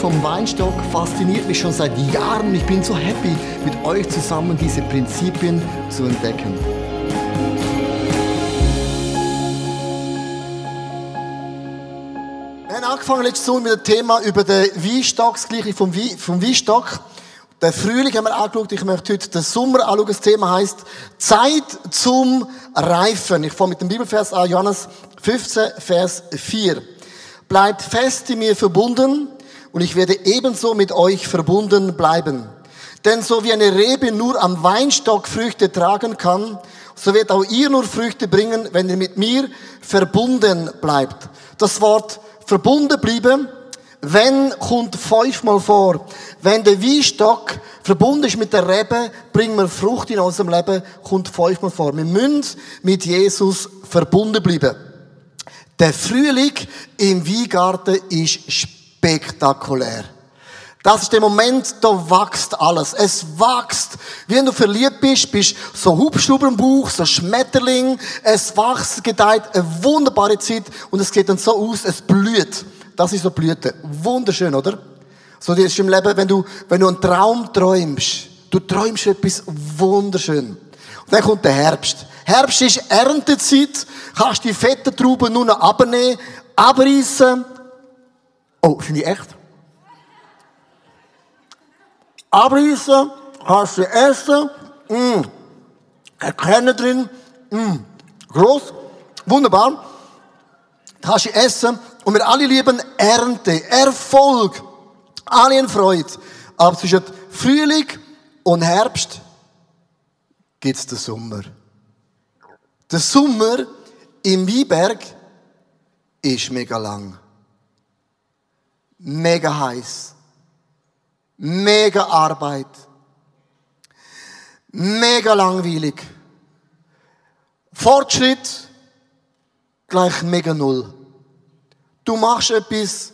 Vom Weinstock fasziniert mich schon seit Jahren. Ich bin so happy, mit euch zusammen diese Prinzipien zu entdecken. Wir haben angefangen letztes Jahr mit dem Thema über den Weinstock, das gleiche vom, Wein, vom Weinstock. Den Frühling haben wir angeschaut. Ich möchte heute den Sommer anschauen. Das Thema heißt Zeit zum Reifen. Ich fange mit dem Bibelvers an, Johannes 15, Vers 4. Bleibt fest in mir verbunden und ich werde ebenso mit euch verbunden bleiben. Denn so wie eine Rebe nur am Weinstock Früchte tragen kann, so wird auch ihr nur Früchte bringen, wenn ihr mit mir verbunden bleibt. Das Wort verbunden bleiben, wenn kommt fünfmal vor. Wenn der Weinstock verbunden ist mit der Rebe, bringen wir Frucht in unserem Leben, kommt fünfmal vor. Wir müssen mit Jesus verbunden bleiben. Der Frühling im Weingarten ist spektakulär. Das ist der Moment, da wächst alles. Es wächst. Wenn du verliebt bist, bist so Hubschrauber im Bauch, so Schmetterling. Es wächst, gedeiht, eine wunderbare Zeit. Und es sieht dann so aus, es blüht. Das ist so Blüte. Wunderschön, oder? So, das ist im Leben, wenn du, wenn du einen Traum träumst. Du träumst etwas wunderschön. Und dann kommt der Herbst. Herbst ist Erntezeit. Kannst die fetten Trauben nur noch abnehmen, abreißen. Oh, finde ich echt? Abreißen, kannst du essen. Mm. Erkennen drin. Mm. Groß. Wunderbar. Kannst du essen. Und wir alle lieben Ernte, Erfolg. Alle Freude. Aber zwischen Frühling und Herbst gibt es den Sommer. Der Sommer im Weinberg ist mega lang. Mega heiß. Mega Arbeit. Mega langweilig. Fortschritt gleich mega null. Du machst etwas,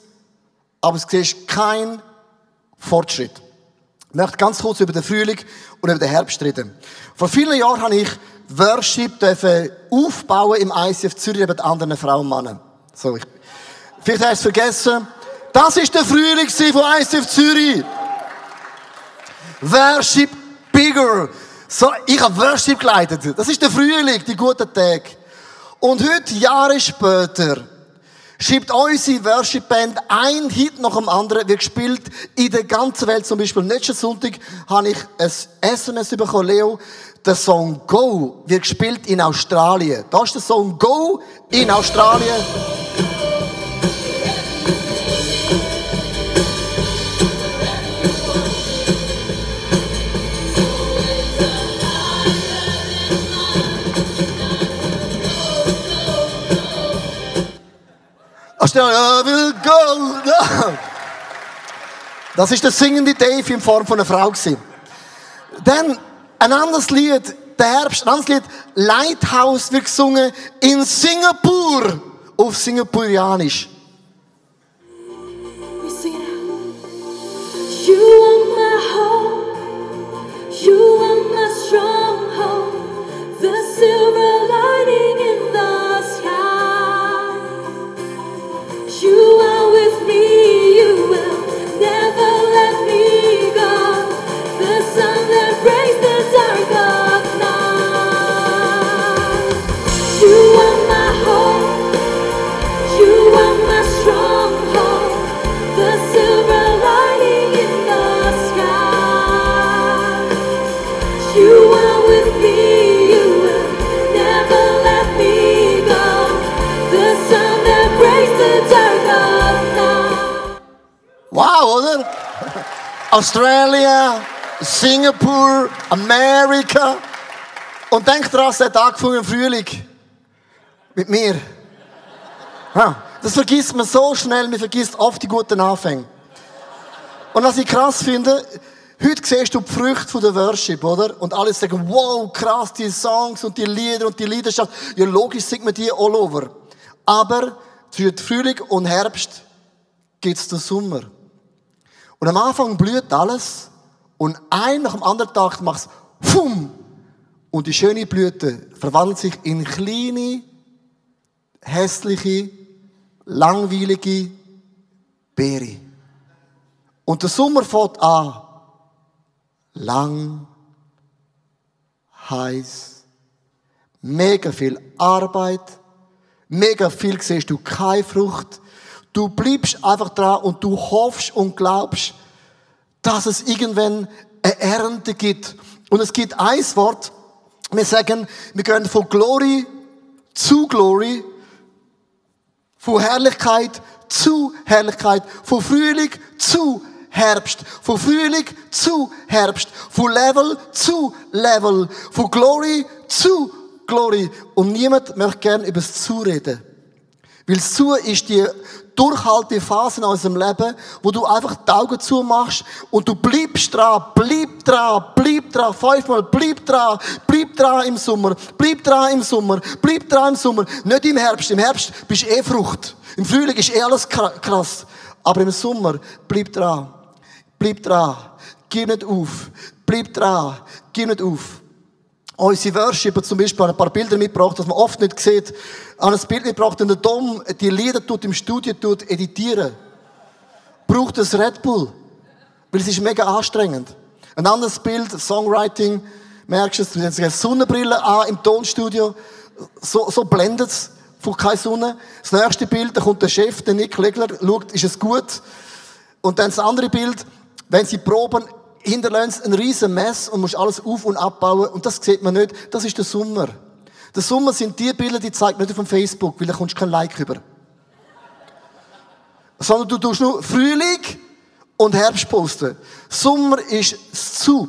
aber es siehst keinen Fortschritt. Ich möchte ganz kurz über den Frühling und über den Herbst reden. Vor vielen Jahren habe ich Worship aufbauen im ICF Zürich mit anderen Frauen und Männern. So, ich, vielleicht hast du es vergessen. Das ist der Frühling von ICF Zürich. Worship bigger. So, ich habe Worship geleitet. Das ist der Frühling, die guten Tage. Und heute, Jahre später, schreibt unsere Worship-Band ein Hit nach dem anderen, wird gespielt in der ganzen Welt. Zum Beispiel letzten Sonntag habe ich ein SMS bekommen, Leo, der Song Go wird gespielt in Australien. Da ist der Song Go in Australien. Australien will go. Das ist der singende Dave in Form von einer Frau gewesen. Dann ein anderes Lied, der Herbst, ein anderes Lied, Lighthouse wird gesungen in Singapur auf Singapurianisch. You are my hope. You are my stronghold. The silver Wow, oder? Australia, Singapur, Amerika. Und denkt dran, es hat angefangen im Frühling. Mit mir. Das vergisst man so schnell, man vergisst oft die guten Anfänge. Und was ich krass finde, heute siehst du die Früchte von der Worship, oder? Und alle sagen, wow, krass, die Songs und die Lieder und die Leidenschaft. Ja, logisch singt man die all over. Aber zwischen Frühling und Herbst gibt's den Sommer. Und am Anfang blüht alles und ein nach dem anderen Tag macht's Fum! Und die schöne Blüte verwandelt sich in kleine, hässliche, langweilige Beere. Und der Sommer fängt an. Lang, heiß, mega viel Arbeit, mega viel siehst du keine Frucht. Du bleibst einfach dran und du hoffst und glaubst, dass es irgendwann eine Ernte gibt. Und es gibt ein Wort, wir sagen, wir gehen von Glory zu Glory, von Herrlichkeit zu Herrlichkeit, von Frühling zu Herbst, von Frühling zu Herbst, von Level zu Level, von Glory zu Glory. Und niemand möchte gern über das Zureden. Weil das Zu ist die durchhaltende Phase in unserem Leben, wo du einfach die Augen zumachst und du bleibst dran, bleib dran, bleib dran, fünfmal, bleib dran, bleib dran im Sommer, bleib dran im Sommer, bleib dran im Sommer, nicht im Herbst. Im Herbst bist du eh Frucht. Im Frühling ist eh alles krass. Aber im Sommer, bleib dran, bleib dran, gib nicht auf, bleib dran, gib nicht auf. Unsere Worshipper zum Beispiel haben ein paar Bilder mitgebracht, das man oft nicht sieht. Haben ein Bild mitgebracht, und der Dom die Lieder tut im Studio tut editieren. Braucht das Red Bull. Weil es ist mega anstrengend. Ein anderes Bild, Songwriting, merkst du es, du hast eine Sonnenbrille an im Tonstudio. So, so blendet es von keine Sonne. Das nächste Bild, da kommt der Chef, der Nick Legler, schaut, ist es gut? Und dann das andere Bild, wenn sie proben, hinterlässt ein riesen Mess und musst alles auf- und abbauen. Und das sieht man nicht. Das ist der Sommer. Der Sommer sind die Bilder, die zeigt nicht auf Facebook, weil da kommst du kein Like über. Sondern du tust nur Frühling und Herbst posten. Sommer ist zu.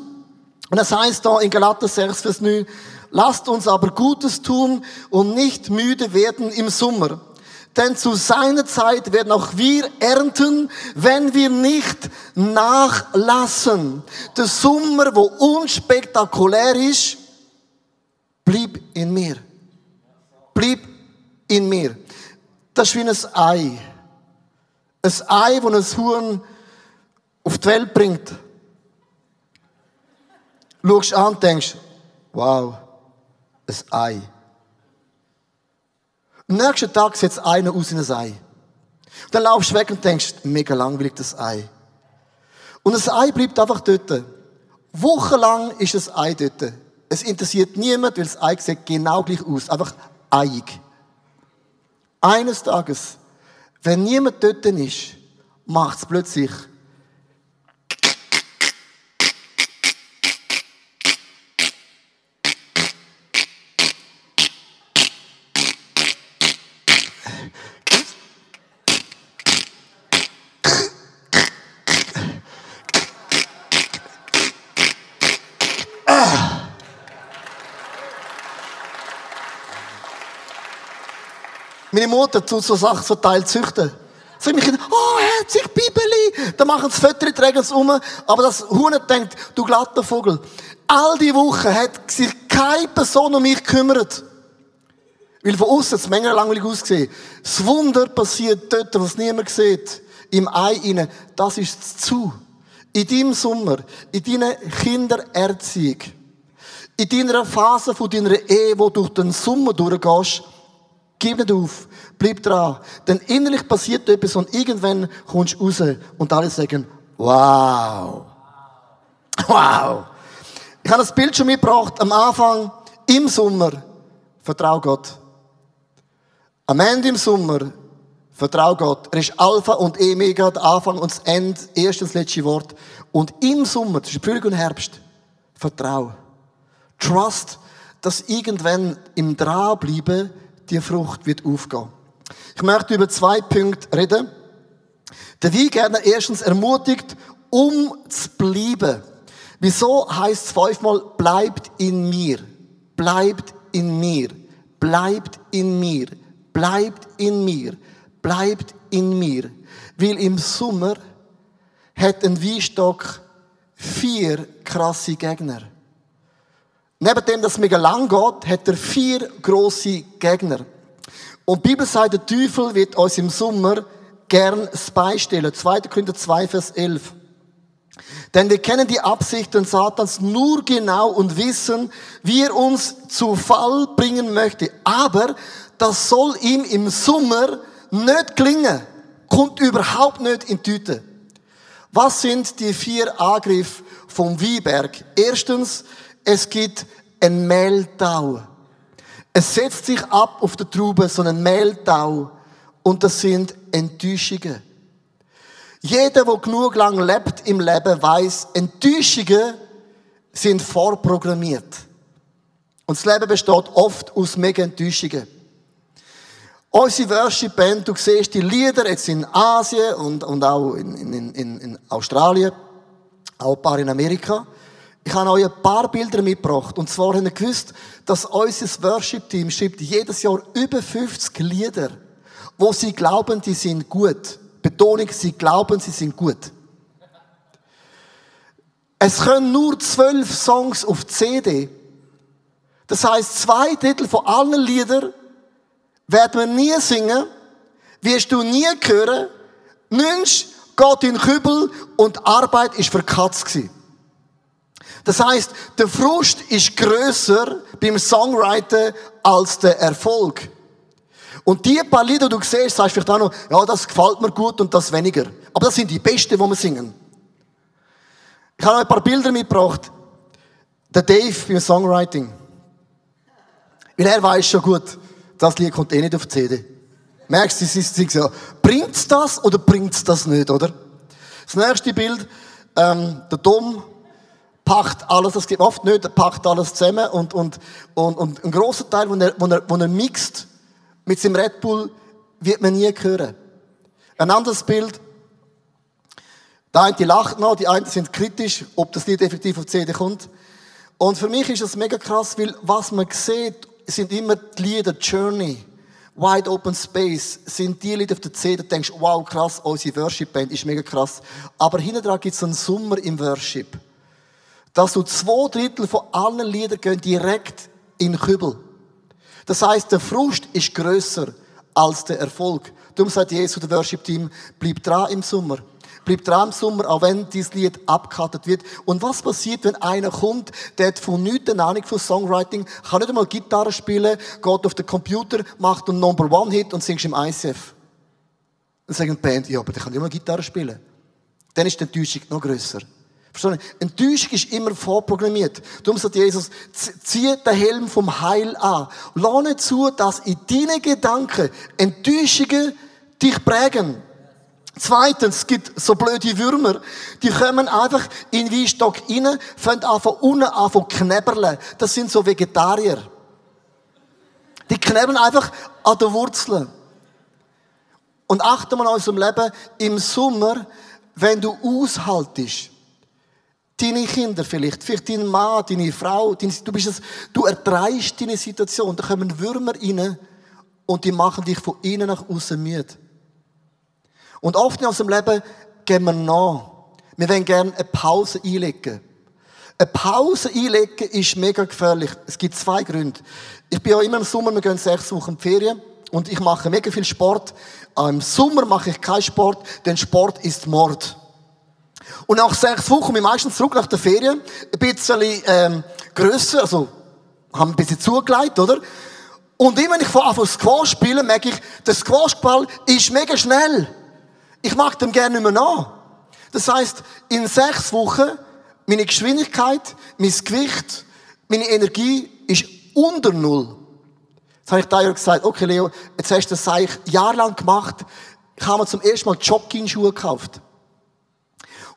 Und das heißt da in Galater 6, Vers 9, lasst uns aber Gutes tun und nicht müde werden im Sommer. Denn zu seiner Zeit werden auch wir ernten, wenn wir nicht nachlassen. Der Sommer, wo unspektakulär ist, blieb in mir. Blieb in mir. Das ist wie ein Ei. Ein Ei, das ein Huhn auf die Welt bringt. Schaust an und denkst, wow, ein Ei. Am nächsten Tag setzt einer aus in ein Ei. Und dann laufst du weg und denkst, mega langweilig das Ei. Und das Ei bleibt einfach dort. Wochenlang ist das Ei dort. Es interessiert niemand, weil das Ei sieht genau gleich aus. Einfach eiig. Eines Tages, wenn niemand dort ist, macht es plötzlich Meine Mutter tut so Sachen so Teil züchten. Sag mich Kinder, oh, herzig Bibeli. Dann machen sie Fötter, tragen es um. Aber das Huhn denkt, du glatter Vogel. All die Wochen hat sich keine Person um mich gekümmert. Weil von außen es mega langweilig ausgesehen. Das Wunder passiert dort, was niemand sieht. Im Ei inne. Das ist zu. In deinem Sommer, in deiner Kindererziehung, in deiner Phase von deiner Ehe, wo du durch den Sommer durchgehst, Gib nicht auf. Bleib dran. Denn innerlich passiert etwas und irgendwann kommst du raus und alle sagen, wow. Wow. Ich habe das Bild schon mitgebracht am Anfang im Sommer. Vertrau Gott. Am Ende im Sommer. Vertrau Gott. Er ist Alpha und Omega, der Anfang und das Ende, erstes, letzte Wort. Und im Sommer, zwischen Frühling und Herbst, vertrau. Trust, dass irgendwann im Dranbleiben die Frucht wird aufgehen. Ich möchte über zwei Punkte reden. Der Weingärtner erstens ermutigt, um zu bleiben. Wieso heißt es fünfmal, bleibt in mir, bleibt in mir, bleibt in mir, bleibt in mir, bleibt in mir. Weil im Sommer hat ein Weinstock vier krasse Gegner. Neben dem, dass es mega lang geht, hat er vier große Gegner. Und die Bibel sagt, der Teufel wird uns im Sommer gern beistellen. 2. Korinther 2, Vers 11. Denn wir kennen die Absichten Satans nur genau und wissen, wie er uns zu Fall bringen möchte. Aber das soll ihm im Sommer nicht gelingen. Kommt überhaupt nicht in die Tüte. Was sind die vier Angriffe vom Weinberg? Erstens, es gibt ein Mehltau. Es setzt sich ab auf der Traube so ein Mehltau und das sind Enttäuschungen. Jeder, der genug lang lebt im Leben, weiß, Enttäuschungen sind vorprogrammiert. Und das Leben besteht oft aus mega Enttäuschungen. Unsere Worship-Band, du siehst die Lieder jetzt in Asien und, und auch in, in, in, in Australien, auch ein paar in Amerika. Ich habe euch ein paar Bilder mitgebracht. Und zwar haben wir gewusst, dass unser Worship-Team schreibt jedes Jahr über 50 Lieder, wo sie glauben, die sind gut. Betonung, sie glauben, sie sind gut. Es können nur zwölf Songs auf CD. Das heißt, zwei Drittel von allen Liedern werden wir nie singen, wirst du nie hören, Mensch geht in den Kübel und Arbeit ist für Katz gewesen. Das heißt, der Frust ist größer beim Songwriter als der Erfolg. Und die paar Lieder, die du siehst, sagst du vielleicht auch noch, ja, das gefällt mir gut und das weniger. Aber das sind die besten, die wir singen. Ich habe noch ein paar Bilder mitgebracht. Der Dave beim Songwriting. Weil er weiß schon gut, das Lied kommt eh nicht auf die CD. Merkst du, sie ist so, bringt's das oder bringt's das nicht, oder? Das nächste Bild, ähm, der Dom packt alles, das gibt oft nicht, er packt alles zusammen und, und, und, und ein großer Teil, wo er, wo er, wo er mixt mit seinem Red Bull, wird man nie hören. Ein anderes Bild, der eine lacht noch, die einen sind kritisch, ob das Lied effektiv auf die CD kommt. Und für mich ist das mega krass, weil was man sieht, sind immer die Lieder Journey, Wide Open Space, sind die Lieder auf der CD, denkst, wow, krass, unsere Worship-Band ist mega krass. Aber hinten dran gibt es einen Sommer im Worship. Dass so zwei Drittel von allen Liedern gehen direkt in den Kübel. Das heißt, der Frust ist größer als der Erfolg. Darum sagt Jesus, der Worship-Team, bleib dran im Sommer. Bleib dran im Sommer, auch wenn dieses Lied abgekartet wird. Und was passiert, wenn einer kommt, der hat von nichts eine Ahnung von Songwriting, kann nicht einmal Gitarre spielen, geht auf den Computer, macht einen Number One Hit und singt im ICF. Dann sagen die Band, ja, aber der kann nicht mal Gitarre spielen. Dann ist die Enttäuschung noch grösser. Verstehen Sie? Enttäuschung ist immer vorprogrammiert. Darum sagt Jesus, zieh den Helm vom Heil an. Lass nicht zu, dass in deinen Gedanken Enttäuschungen dich prägen. Zweitens, es gibt so blöde Würmer, die kommen einfach in den Weinstock rein, fangen an von unten an von knäberlen. Das sind so Vegetarier. Die knäbern einfach an den Wurzeln. Und achte mal in unserem Leben, im Sommer, wenn du aushaltest, deine Kinder vielleicht, vielleicht dein Mann, deine Frau, deine, du bist es, du ertreibst deine Situation, da kommen Würmer rein und die machen dich von innen nach außen müde. Und oft in unserem Leben gehen wir nach. Wir wollen gerne eine Pause einlegen. Eine Pause einlegen ist mega gefährlich. Es gibt zwei Gründe. Ich bin ja immer im Sommer, wir gehen sechs Wochen in die Ferien und ich mache mega viel Sport. Im Sommer mache ich keinen Sport, denn Sport ist Mord. Und nach sechs Wochen komme ich meistens zurück nach der Ferien, ein bisschen ähm, grösser, also haben ein bisschen zugelegt, oder? Und immer wenn ich von Squash spiele, merke ich, der Squashball ist mega schnell. Ich mag dem gerne nicht mehr nach. Das heißt, in sechs Wochen, meine Geschwindigkeit, mein Gewicht, meine Energie ist unter Null. Jetzt habe ich da gesagt, okay Leo, jetzt hast du das eigentlich jahrelang gemacht. Ich habe mir zum ersten Mal Jogging-Schuhe gekauft.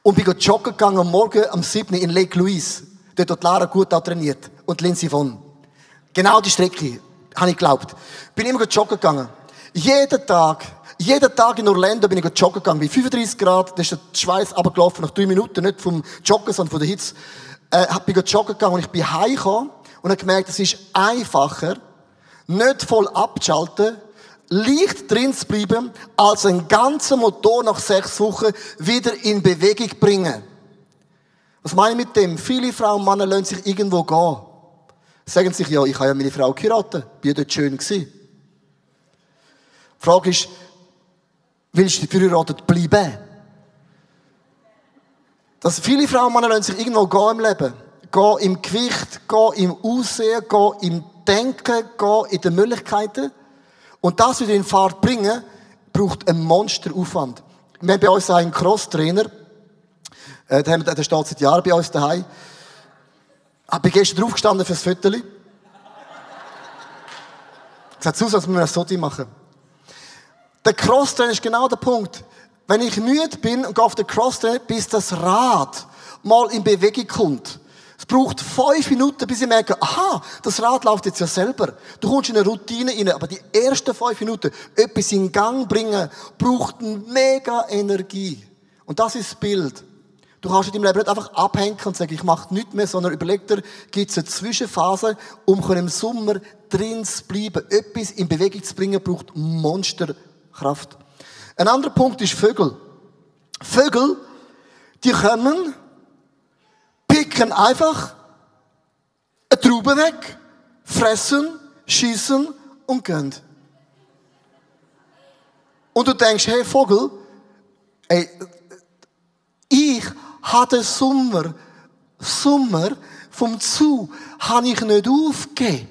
Und bin joggen gegangen Morgen am 7. in Lake Louise. Dort hat Lara gut auch trainiert. Und Lindsay von. Genau die Strecke, habe ich geglaubt. Bin immer joggen gegangen. Jeden Tag jeden Tag in Orlando bin ich joggen gegangen. Bei 35 Grad, da ist der Schweiß abgelaufen nach drei Minuten, nicht vom Joggen, sondern von der Hitze. Äh, bin joggen gegangen und ich bin heimgekommen und habe gemerkt, es ist einfacher, nicht voll abzuschalten, leicht drin zu bleiben, als einen ganzen Motor nach sechs Wochen wieder in Bewegung bringen. Was meine ich mit dem? Viele Frauen und Männer lassen sich irgendwo gehen. Sagen sich, ja, ich habe ja meine Frau geheiratet, bin ja dort schön gewesen. Die Frage ist, willst du verheiratet bleiben? Dass viele Frauen und Männer sich irgendwo gehen im Leben. Gehen im Gewicht, gehen im Aussehen, gehen im Denken, gehen in den Möglichkeiten. Und das wieder in Fahrt bringen, braucht einen Monsteraufwand. Wir haben bei uns einen Cross-Trainer, Äh, der, der steht seit Jahren bei uns daheim. Ich bin gestern draufgestanden fürs Viertel. Es hat aus, als wir ein Sodi machen. Der Crosstrainer ist genau der Punkt. Wenn ich müde bin und gehe auf den Crosstrainer, bis das Rad mal in Bewegung kommt. Braucht fünf Minuten, bis ich merke, aha, das Rad läuft jetzt ja selber. Du kommst in eine Routine rein, aber die ersten fünf Minuten, etwas in Gang bringen, braucht mega Energie. Und das ist das Bild. Du kannst in deinem Leben nicht einfach abhängen und sagen, ich mache nichts mehr, sondern überleg dir, gibt es eine Zwischenphase, um im Sommer drin zu bleiben. Etwas in Bewegung zu bringen, braucht Monsterkraft. Ein anderer Punkt ist Vögel. Vögel, die kommen, picken einfach eine Traube weg, fressen, schießen und gehen. Und du denkst, hey Vogel, ey, ich hatte Sommer, Sommer vom Zu, habe ich nicht aufgegeben.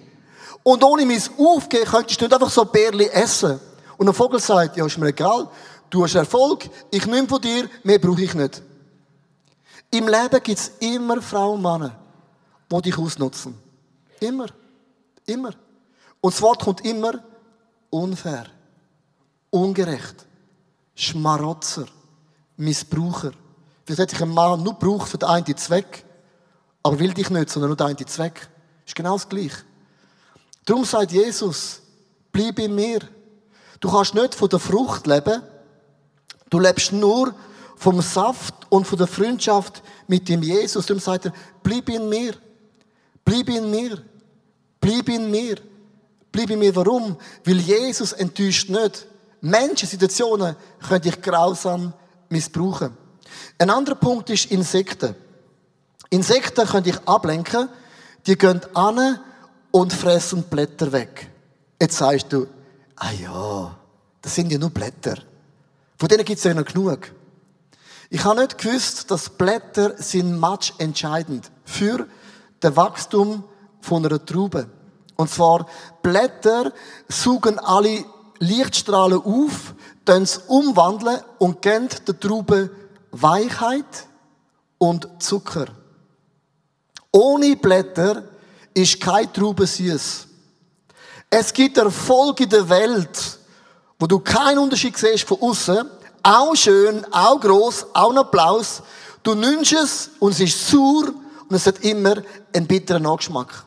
Und ohne mein Aufgeben könntest du nicht einfach so Bärli essen. Und ein Vogel sagt, ja, ist mir egal, du hast Erfolg, ich nehme von dir, mehr brauche ich nicht. Im Leben gibt es immer Frauen und Männer, die dich ausnutzen. Immer. Immer. Und das Wort kommt immer unfair, ungerecht, Schmarotzer, Missbraucher. Vielleicht hat sich ein Mann nur gebraucht für den einen Zweck, aber will dich nicht, sondern nur den einen Zweck. Ist genau das Gleiche. Darum sagt Jesus, bleib in mir. Du kannst nicht von der Frucht leben, du lebst nur vom Saft und von der Freundschaft mit dem Jesus. Darum sagt er, bleib in mir. Bleib in mir. Bleib in mir. Bleib in mir. Warum? Weil Jesus enttäuscht nicht. Menschen, Situationen können dich grausam missbrauchen. Ein anderer Punkt ist Insekten. Insekten können dich ablenken. Die gehen an und fressen Blätter weg. Jetzt sagst du, ah ja, das sind ja nur Blätter. Von denen gibt es ja noch genug. Ich habe nicht gewusst, dass Blätter sind match entscheidend für das Wachstum von einer Traube. Und zwar, Blätter saugen alle Lichtstrahlen auf, dann umwandeln und geben der Traube Weichheit und Zucker. Ohne Blätter ist keine Traube süß. Es gibt Erfolge in der Welt, wo du keinen Unterschied siehst von außen, auch schön, auch groß, auch ein Applaus. Du nimmst es und es ist sauer und es hat immer einen bitteren Nachgeschmack.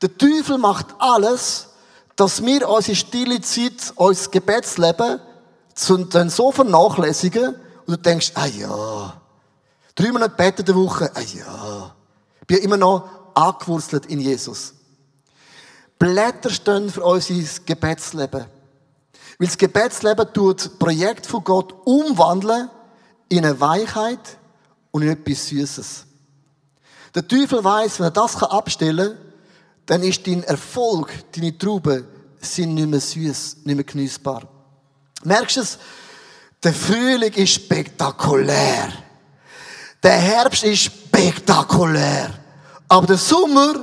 Der Teufel macht alles, dass wir unsere stille Zeit, unser Gebetsleben dann so vernachlässigen und du denkst, ah ja, drei Monate beten der Woche, ah ja, bin immer noch angewurzelt in Jesus. Blätter stehen für unser Gebetsleben. Weil das Gebetsleben tut das Projekt von Gott umwandeln in eine Weichheit und in etwas Süßes. Der Teufel weiß, wenn er das abstellen kann, dann ist dein Erfolg, deine Trauben, sind nicht mehr süß, nicht mehr genießbar. Merkst du es? Der Frühling ist spektakulär. Der Herbst ist spektakulär. Aber der Sommer,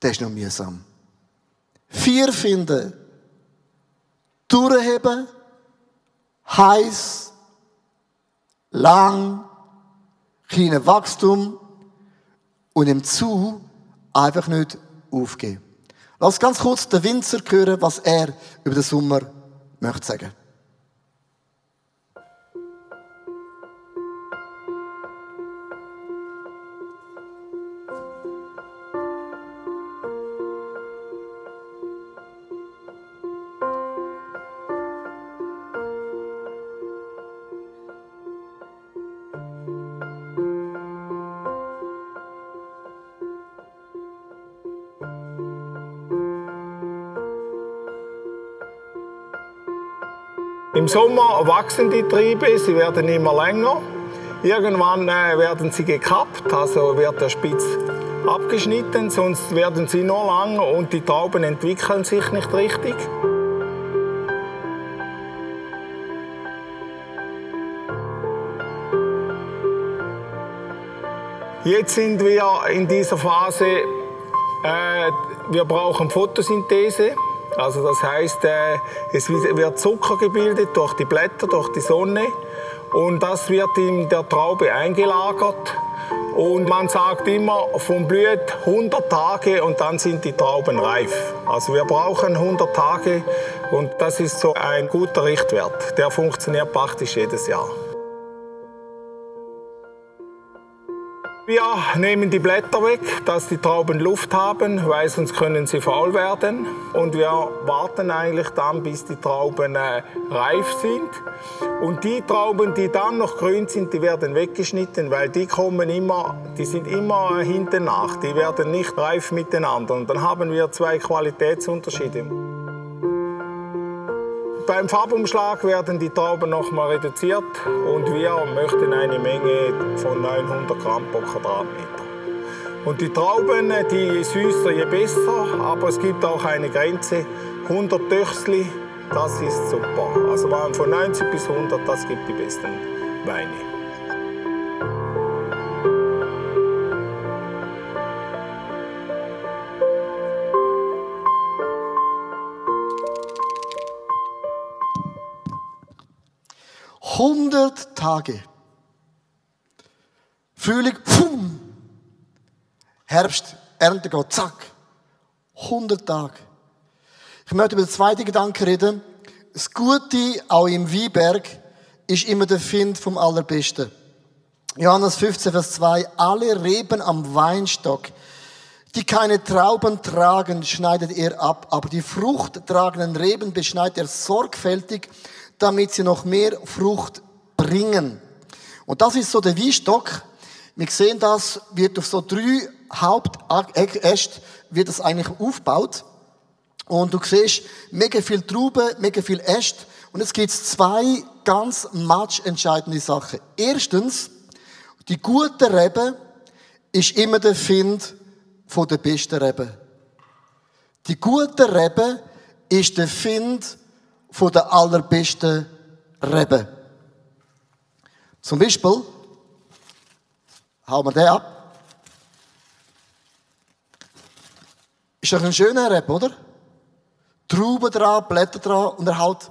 der ist noch mühsam. Vier finden. Durchheben. Heiß. Lang. Kleines Wachstum. Und im Zu einfach nicht aufgeben. Lass ganz kurz den Winzer hören, was er über den Sommer möchte sagen. Im Sommer wachsen die Triebe, sie werden immer länger. Irgendwann äh, werden sie gekappt, also wird der Spitz abgeschnitten, sonst werden sie nur lang und die Trauben entwickeln sich nicht richtig. Jetzt sind wir in dieser Phase, äh, wir brauchen Photosynthese. Also das heißt, äh, es wird Zucker gebildet durch die Blätter, durch die Sonne. und das wird in der Traube eingelagert. Und man sagt immer, vom Blüht 100 Tage und dann sind die Trauben reif. Also wir brauchen 100 Tage und das ist so ein guter Richtwert. Der funktioniert praktisch jedes Jahr. Wir nehmen die Blätter weg, dass die Trauben Luft haben, weil sonst können sie faul werden. Und wir warten eigentlich dann, bis die Trauben äh, reif sind. Und die Trauben, die dann noch grün sind, die werden weggeschnitten, weil die kommen immer, die sind immer äh, hinten nach. Die werden nicht reif miteinander. Und dann haben wir zwei Qualitätsunterschiede. Beim Farbumschlag werden die Trauben nochmal reduziert und wir möchten eine Menge von 900 Gramm pro Quadratmeter. Und die Trauben, die süßer je besser, aber es gibt auch eine Grenze, 100 Töchsli, das ist super. Also von 90 bis 100, das gibt die besten Weine. Hundert Tage. Frühling, pum. Herbst, Ernte geht, zack. 100 Tage. Ich möchte über den zweiten Gedanken reden. Das Gute, auch im Weinberg, ist immer der Find vom Allerbesten. Johannes 15, Vers 2. Alle Reben am Weinstock, die keine Trauben tragen, schneidet er ab, aber die fruchttragenden Reben beschneidet er sorgfältig, damit sie noch mehr Frucht bringen. Und das ist so der Weinstock. Wir sehen das, wird auf so drei Hauptäste wird das eigentlich aufgebaut. Und du siehst mega viel Trauben, mega viel Äste. Und es gibt zwei ganz matchentscheidende Sachen. Erstens, die gute Rebe ist immer der Find von der besten Rebe. Die gute Rebe ist der Find von der allerbesten Rebe. Zum Beispiel, hauen wir den ab. Ist doch ein schöner Reb, oder? Trauben dran, Blätter dran und er haut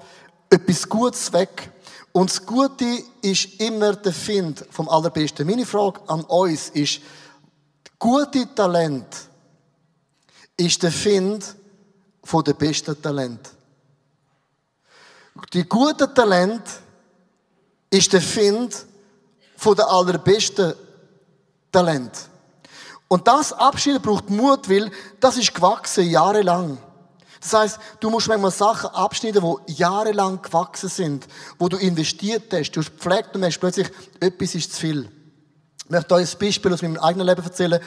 etwas Gutes weg. Und das Gute ist immer der Find vom Allerbesten. Meine Frage an uns ist, gute Talent ist der Find von der besten Talent. Die gute Talent ist der Find von der allerbesten Talent. Und das Abschied braucht Mut, weil das ist gewachsen, jahrelang. Das heißt, du musst manchmal Sachen abschneiden, die jahrelang gewachsen sind, wo du investiert hast, du hast gepflegt und merkst plötzlich, etwas ist zu viel. Ich möchte euch ein Beispiel aus meinem eigenen Leben erzählen.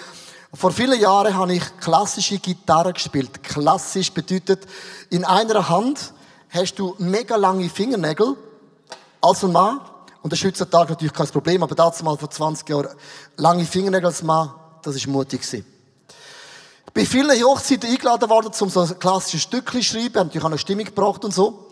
Vor vielen Jahren habe ich klassische Gitarre gespielt. Klassisch bedeutet, in einer Hand hast du mega lange Fingernägel als ein Mann. Und das ist heutzutage natürlich kein Problem, aber damals mal vor 20 Jahren lange Fingernägel als Mann, das ist mutig gewesen. Ich bin vielen Hochzeiten eingeladen worden, um so ein klassisches Stückchen zu schreiben, haben natürlich auch eine Stimmung gebracht und so.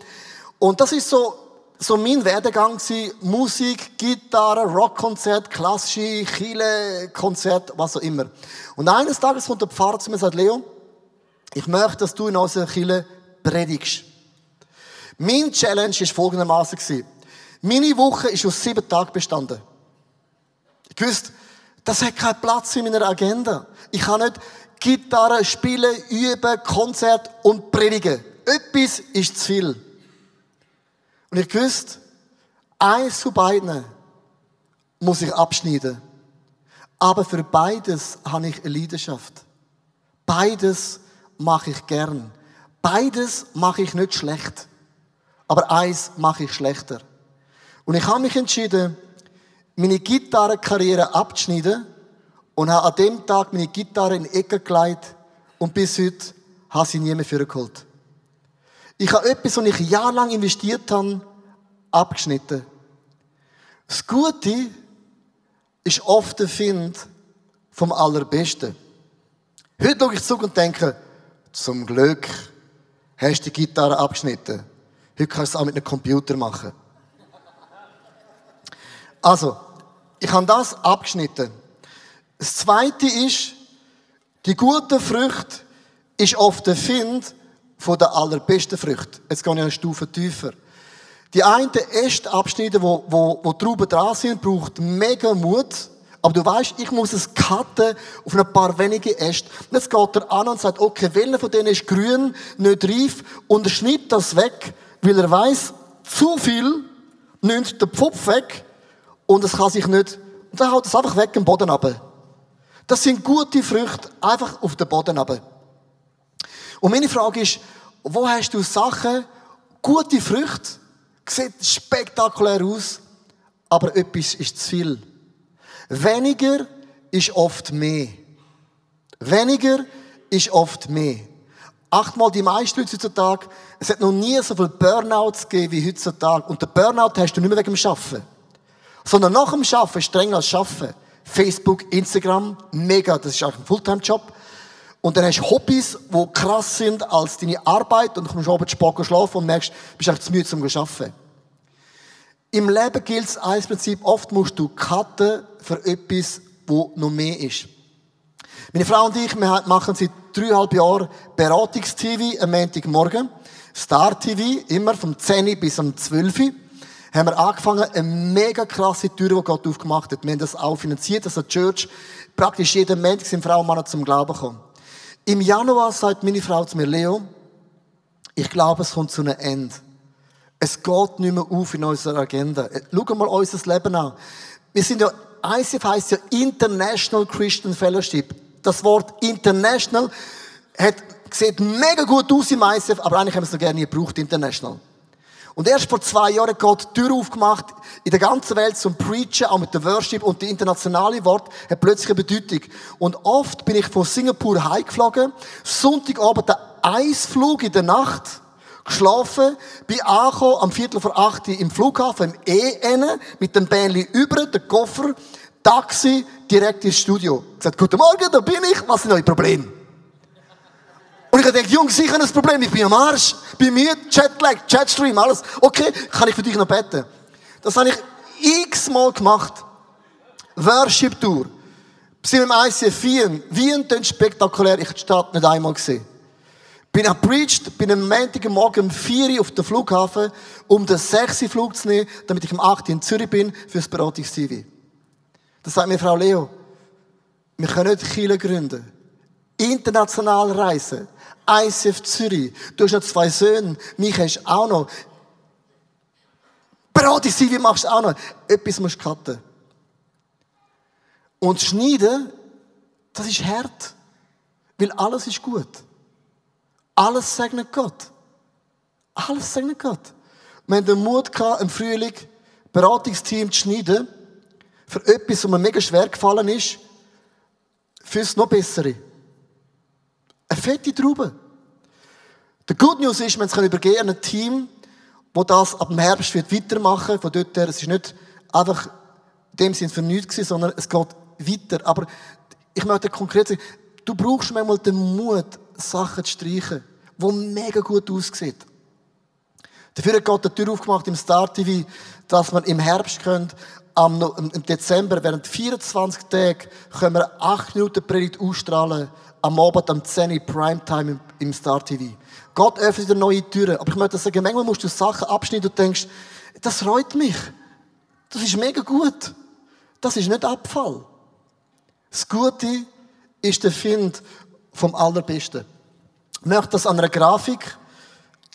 Und das ist so, so mein Werdegang gewesen. Musik, Gitarre, Rockkonzert, klassische Chile, Konzert, was auch immer. Und eines Tages kommt der Pfarrer zu mir und sagt, Leo, ich möchte, dass du in unserer Chile predigst. Mein Challenge war folgendermaßen. Meine Woche ist aus sieben Tagen bestanden. Ich wusste, das hat keinen Platz in meiner Agenda. Ich kann nicht Gitarre spielen, üben, Konzert und predigen. Etwas ist zu viel. Und ich wusste, eins zu beiden muss ich abschneiden. Aber für beides habe ich eine Leidenschaft. Beides mache ich gern. Beides mache ich nicht schlecht. Aber eins mache ich schlechter. Und ich habe mich entschieden, meine Gitarrenkarriere abzuschneiden und habe an dem Tag meine Gitarre in die Ecke gelegt und bis heute habe sie nie mehr vorgeholt. Ich habe etwas, was ich jahrelang investiert habe, abgeschnitten. Das Gute ist oft der Find vom Allerbesten. Heute schaue ich zurück und denke, zum Glück hast du die Gitarre abgeschnitten. Heute kannst du es auch mit einem Computer machen. Also, ich habe das abgeschnitten. Das zweite ist, die gute Frucht ist oft der Find von der allerbesten Frucht. Jetzt gehe ich eine Stufe tiefer. Die einen Äste abschneiden, wo, wo, wo Trauben dran sind, braucht mega Mut. Aber du weißt, ich muss es cutten auf ein paar wenige Äste. Jetzt geht er an und sagt, okay, welcher von denen ist grün, nicht reif, und er schneidet das weg, weil er weiß, zu viel nimmt den Pfupf weg und es kann sich nicht, und dann haut es einfach weg im Boden runter. Das sind gute Früchte, einfach auf den Boden runter. Und meine Frage ist, wo hast du Sachen, gute Früchte, sieht spektakulär aus, aber etwas ist zu viel. Weniger ist oft mehr. Weniger ist oft mehr. Achtmal die meisten heutzutage, es hat noch nie so viele Burnouts gegeben wie heutzutage. Und der Burnout hast du nicht mehr wegen dem Schaffen. Sondern nach dem Schaffen, streng als Schaffen. Facebook, Instagram, mega, das ist eigentlich ein Fulltime-Job. Und dann hast du Hobbys, die krass sind als deine Arbeit und du kommst abends spät schlafen und merkst, du bist echt zu müde zum Arbeiten. Im Leben gilt es ein Prinzip, oft musst du cutten für etwas, wo noch mehr ist. Meine Frau und ich, wir machen seit dreieinhalb Jahren Beratungs-TV am Montagmorgen. Star-TV, immer vom 10 bis um 12 Uhr haben wir angefangen, eine mega krasse Tür, die Gott aufgemacht hat. Wir haben das auch finanziert, dass die Church praktisch jeden Montag sind Frauen und Männer zum Glauben kommen. Im Januar sagt meine Frau zu mir, Leo, ich glaube, es kommt zu einem Ende. Es geht nicht mehr auf in unserer Agenda. Schau mal unser Leben an. Wir sind ja, ICF heisst ja International Christian Fellowship. Das Wort International hat, sieht mega gut aus im ICF, aber eigentlich haben wir es noch gerne gebraucht, International. Und erst vor zwei Jahren hat Gott die Tür aufgemacht, in der ganzen Welt zum Preachen, auch mit der Worship und die internationale Wort hat plötzlich eine Bedeutung. Und oft bin ich von Singapur heimgeflogen, Sonntagabend der Eisflug in der Nacht, geschlafen, bin angekommen am Viertel vor acht im Flughafen, im E mit dem Bähnli über, den Koffer, Taxi, direkt ins Studio. Gesagt, guten Morgen, da bin ich, was sind eure Probleme? Und ich gedacht, Jungs, ich habe ein Problem, ich bin am Arsch. Bei mir Jetlag, Jetstream, alles. Okay, kann ich für dich noch beten? Das habe ich x-mal gemacht. Worship Tour. Sind im ICF Wien. Wien klingt spektakulär, ich habe die Stadt nicht einmal gesehen. Bin preached, bin am Montagmorgen um 4 Uhr auf dem Flughafen, um den 6 Uhr Flug zu nehmen, damit ich am 8 Uhr in Zürich bin, fürs Beratungs-TV. Das sagt mir Frau Leo. Wir können nicht Kiel gründen. International reisen. ICF Zürich. Du hast noch zwei Söhne. Mich hast du auch noch. Beratung wie machst du auch noch. Etwas musst du cutten. Und schneiden, das ist hart. Weil alles ist gut. Alles segnet Gott. Alles segnet Gott. Wir haben den Mut gehabt, im Frühling Beratungsteam zu schneiden, für etwas, was mir mega schwer gefallen ist, fürs noch Bessere. Eine fette Traube. Der Good News ist, wir können übergehen an ein Team, wo das ab dem Herbst wird weitermachen. Von dort her, es ist nicht einfach in dem Sinne für nichts gewesen, sondern es geht weiter. Aber ich möchte konkret sagen, du brauchst manchmal den Mut, Sachen zu streichen, die mega gut aussehen. Dafür hat Gott die Tür aufgemacht im Star TV, dass man im Herbst könnt, am, im Dezember, während 24 Tagen, können wir 8 Minuten Predigt ausstrahlen am Abend am 10 Uhr Primetime im, im Star TV. Gott öffnet dir neue Türen. Aber ich möchte sagen, manchmal musst du Sachen abschneiden und denkst, das freut mich. Das ist mega gut. Das ist nicht Abfall. Das Gute ist der Find vom Allerbesten. Ich möchte das an einer Grafik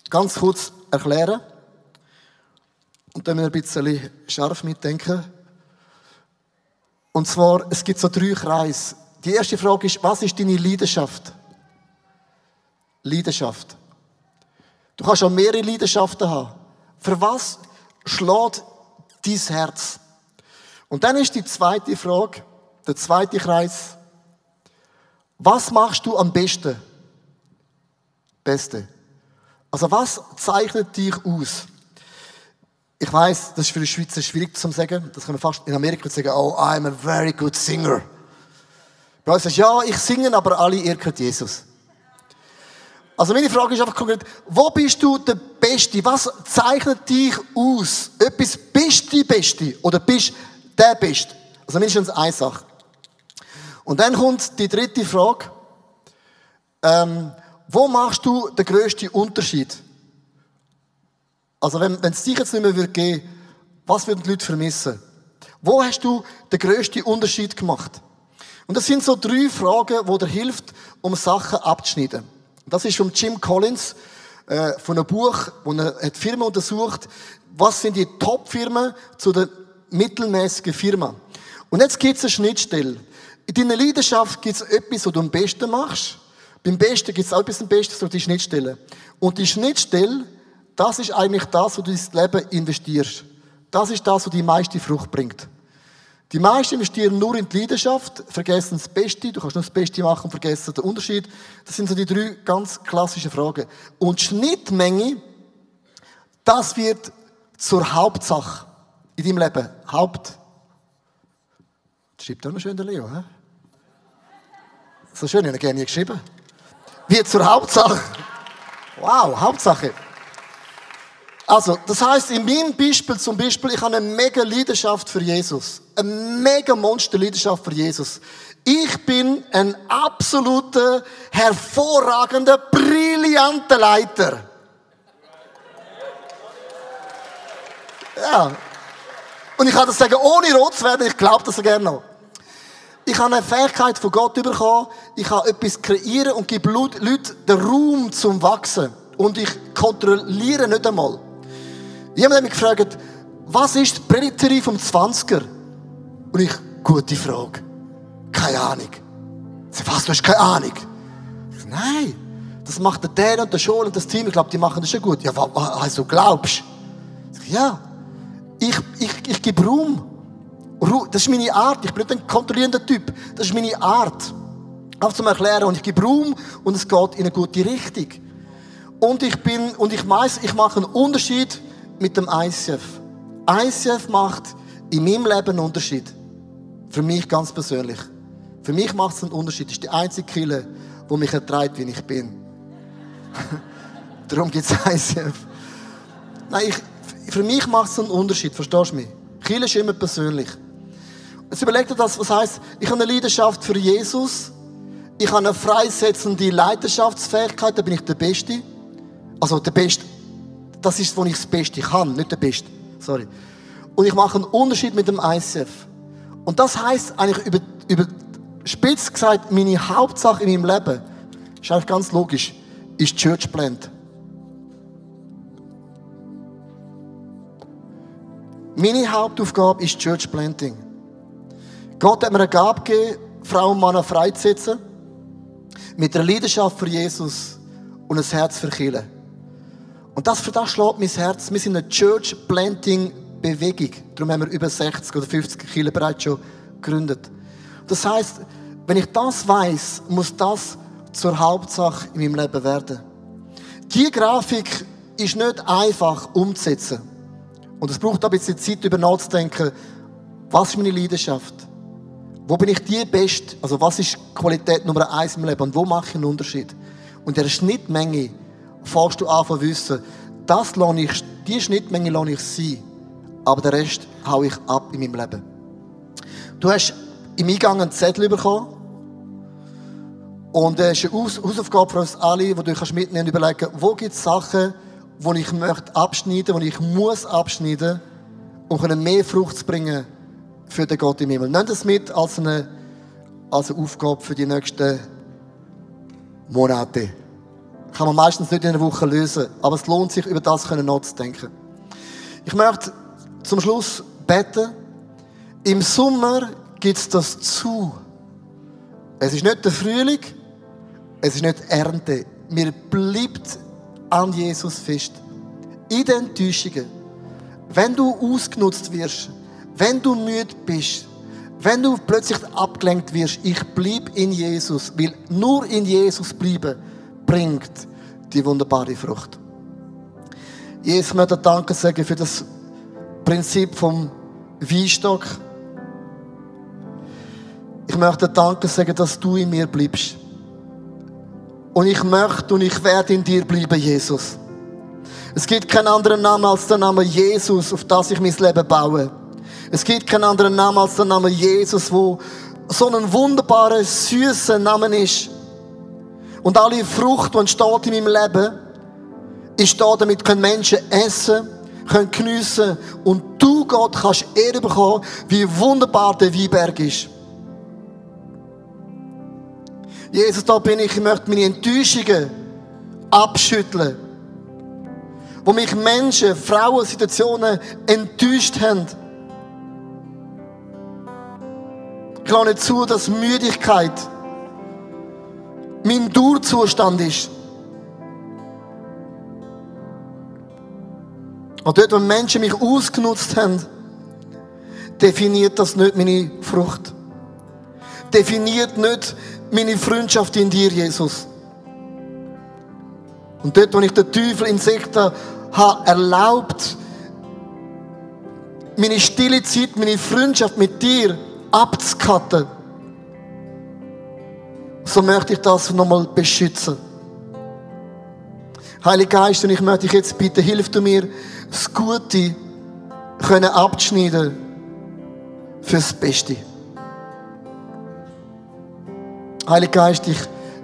ganz kurz erklären. Und dann müssen wir ein bisschen scharf mitdenken. Und zwar, es gibt so drei Kreise. Die erste Frage ist, was ist deine Leidenschaft? Leidenschaft. Du kannst auch mehrere Leidenschaften haben. Für was schlägt dein Herz? Und dann ist die zweite Frage, der zweite Kreis. Was machst du am besten? Beste. Also was zeichnet dich aus? Ich weiß, das ist für die Schweizer schwierig zu sagen. Das kann man fast in Amerika sagen, oh, I'm a very good singer. Bei uns sagst ja, ich singe, aber alle ihr Jesus. Also meine Frage ist einfach konkret, wo bist du der Beste? Was zeichnet dich aus? Etwas bist du Beste oder bist der Beste? Also mindestens eine Sache. Und dann kommt die dritte Frage. Ähm, wo machst du den grössten Unterschied? Also wenn, es dich jetzt nicht mehr würde was würden die Leute vermissen? Wo hast du den grössten Unterschied gemacht? Und das sind so drei Fragen, die dir hilft, um Sachen abzuschneiden. Das ist von Jim Collins, äh, von einem Buch, wo er hat Firmen untersucht, was sind die Top-Firmen zu den mittelmäßigen Firmen. Und jetzt gibt es eine Schnittstelle. In deiner Leidenschaft gibt es etwas, was du am besten machst. Beim Besten gibt es auch etwas am besten, so die Schnittstelle. Und die Schnittstelle, das ist eigentlich das, wo du ins Leben investierst. Das ist das, was die meiste Frucht bringt. Die meisten investieren nur in die Leidenschaft, vergessen das Beste. Du kannst nur das Beste machen und vergessen den Unterschied. Das sind so die drei ganz klassischen Fragen. Und Schnittmenge, das wird zur Hauptsache in deinem Leben. Haupt. Das schreibt auch noch schön der Leo, hä? So schön, ich habe gerne geschrieben. Wird zur Hauptsache. Wow, Hauptsache. Also, das heißt, in meinem Beispiel zum Beispiel, ich habe eine mega Leidenschaft für Jesus. Eine mega Monster Leidenschaft für Jesus. Ich bin ein absoluter, hervorragender, brillanter Leiter. Ja. Und ich kann das sagen, ohne rot zu werden, ich glaube das gerne noch. Ich habe eine Fähigkeit von Gott bekommen. Ich kann etwas kreieren und gebe Leuten den Raum zum Wachsen. Und ich kontrolliere nicht einmal. Jemand hat mich gefragt, was ist die Präditorie vom 20er? Und ich, gute Frage. Keine Ahnung. Sie was, du hast keine Ahnung? Ich, Nein. Das macht der Dan und der Schul und das Team. Ich glaube, die machen das schon gut. Ja, was, was du glaubst? Ich, ja. Ich, ich, ich gebe Raum. Das ist meine Art. Ich bin nicht ein kontrollierender Typ. Das ist meine Art. Auch zum Erklären. Und ich gebe Raum und es geht in eine gute Richtung. Und ich bin, und ich weiß, ich mache einen Unterschied mit dem ICF. ICF macht in meinem Leben einen Unterschied. Für mich ganz persönlich. Für mich macht es einen Unterschied. Das ist die einzige Kille, die mich erträgt, wie ich bin. Darum gibt es ICF. Nein, ich, für mich macht es einen Unterschied, verstehst du mich? Kirche ist immer persönlich. Jetzt überleg dir das, was heisst, ich habe eine Leidenschaft für Jesus, ich habe eine freisetzende Leidenschaftsfähigkeit, da bin ich der Beste. Also der Beste, das ist, wo ich das Beste kann, nicht der Beste. Sorry. Und ich mache einen Unterschied mit dem ICF. Und das heisst eigentlich über, über spitz gesagt, meine Hauptsache in meinem Leben, ist eigentlich ganz logisch, ist Church Plant. Meine Hauptaufgabe ist Church Planting. Gott hat mir eine Gabe gegeben, Frauen und Männer freizusetzen, mit einer Leidenschaft für Jesus und ein Herz für Kirche. Und das, für das schlägt mein Herz. Wir sind eine Church Planting Bewegung. Darum haben wir über 60 oder 50 Kirchen bereits schon gegründet. Das heißt, wenn ich das weiß, muss das zur Hauptsache in meinem Leben werden. Die Grafik ist nicht einfach umzusetzen. Und es braucht ein bisschen Zeit, darüber nachzudenken, was ist meine Leidenschaft? Wo bin ich die Beste? Also was ist Qualität Nummer eins im Leben? Und wo mache ich einen Unterschied? Und der Schnittmenge fängst du an zu wissen, das lasse ich, die Schnittmenge lasse ich sein. Aber den Rest hau ich ab in meinem Leben. Du hast im Eingang einen Zettel bekommen. Und es ist eine Haus- Hausaufgabe für uns alle, wo du kannst mitnehmen und überlegen, wo gibt es Sachen, die ich möchte abschneiden, die ich muss abschneiden, um mehr Frucht zu bringen für den Gott im Himmel. Nimm das mit als eine, als eine Aufgabe für die nächsten Monate. Kann man meistens nicht in einer Woche lösen, aber es lohnt sich, über das nachzudenken. Ich möchte zum Schluss beten. Im Sommer gibt es das zu. Es ist nicht der Frühling, es ist nicht Ernte. Mir bleibt an Jesus fest. In den Enttäuschungen. Wenn du ausgenutzt wirst, wenn du müde bist, wenn du plötzlich abgelenkt wirst, ich bleib in Jesus, weil nur in Jesus bleiben bringt die wunderbare Frucht. Jesus möchte Danke sagen für das Prinzip vom Weinstock. Ich möchte Danke sagen, dass du in mir bleibst. Und ich möchte und ich werde in dir bleiben, Jesus. Es gibt keinen anderen Namen als der Name Jesus, auf das ich mein Leben baue. Es gibt keinen anderen Namen als der Name Jesus, wo so ein wunderbarer, süßer Name ist. Und alle Frucht, die entsteht in meinem Leben, ist da, damit können Menschen essen, können geniessen und du, Gott, kannst Ehre bekommen, wie wunderbar der Weinberg ist. Jesus, da bin ich, ich möchte meine Enttäuschungen abschütteln. Wo mich Menschen, Frauen, Situationen enttäuscht haben. Ich lasse nicht zu, dass Müdigkeit mein Durzustand ist. Und dort, wo Menschen mich ausgenutzt haben, definiert das nicht meine Frucht. Definiert nicht meine Freundschaft in dir, Jesus. Und dort, wo ich den Teufel Insekten habe erlaubt, meine stille Zeit, meine Freundschaft mit dir abzukatten, so möchte ich das nochmal beschützen. Heiliger Geist, und ich möchte dich jetzt bitten, hilf du mir, das Gute können abschneiden fürs Beste. Heiliger Geist, ich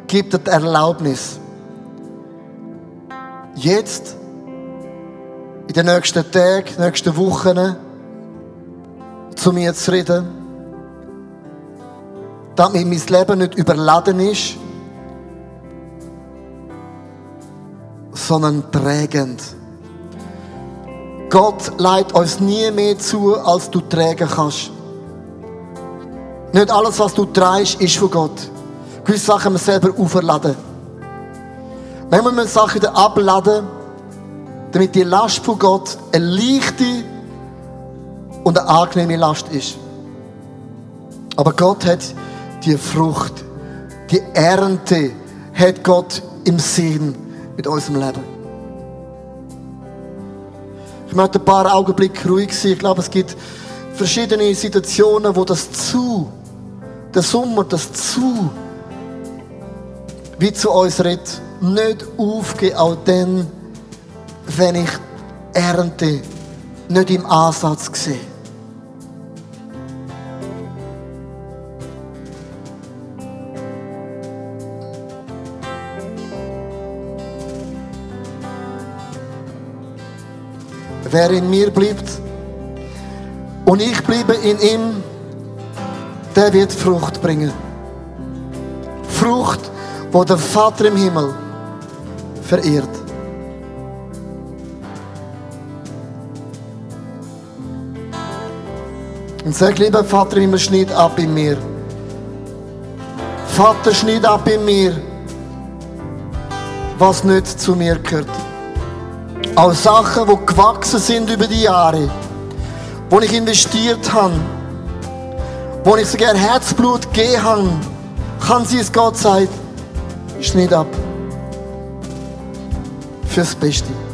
gebe dir die Erlaubnis, jetzt, in den nächsten Tagen, nächsten Wochen, zu mir zu reden, damit mein Leben nicht überladen ist, sondern trägend. Gott leitet uns nie mehr zu, als du tragen kannst. Nicht alles, was du trägst, ist von Gott. Gewisse Sachen wir selber auferladen. Manchmal müssen wir Sachen wieder abladen, damit die Last von Gott eine leichte und eine angenehme Last ist. Aber Gott hat die Frucht, die Ernte, hat Gott im Sinn mit unserem Leben. Ich möchte ein paar Augenblicke ruhig sein. Ich glaube, es gibt verschiedene Situationen, wo das zu, der Sommer, das zu, wie zu uns redet, nicht aufgeben, auch dann, wenn ich Ernte nicht im Ansatz sehe. Wer in mir bleibt und ich bleibe in ihm, der wird Frucht bringen. Frucht, wo der Vater im Himmel verehrt. Und sag, lieber Vater im Himmel, schneid ab in mir. Vater, schneid ab in mir, was nicht zu mir gehört. Auch Sachen, die gewachsen sind über die Jahre, wo ich investiert habe, wo ich sogar Herzblut gegeben habe, kann sie es Gott sagt, schneid ab. Fürs Beste.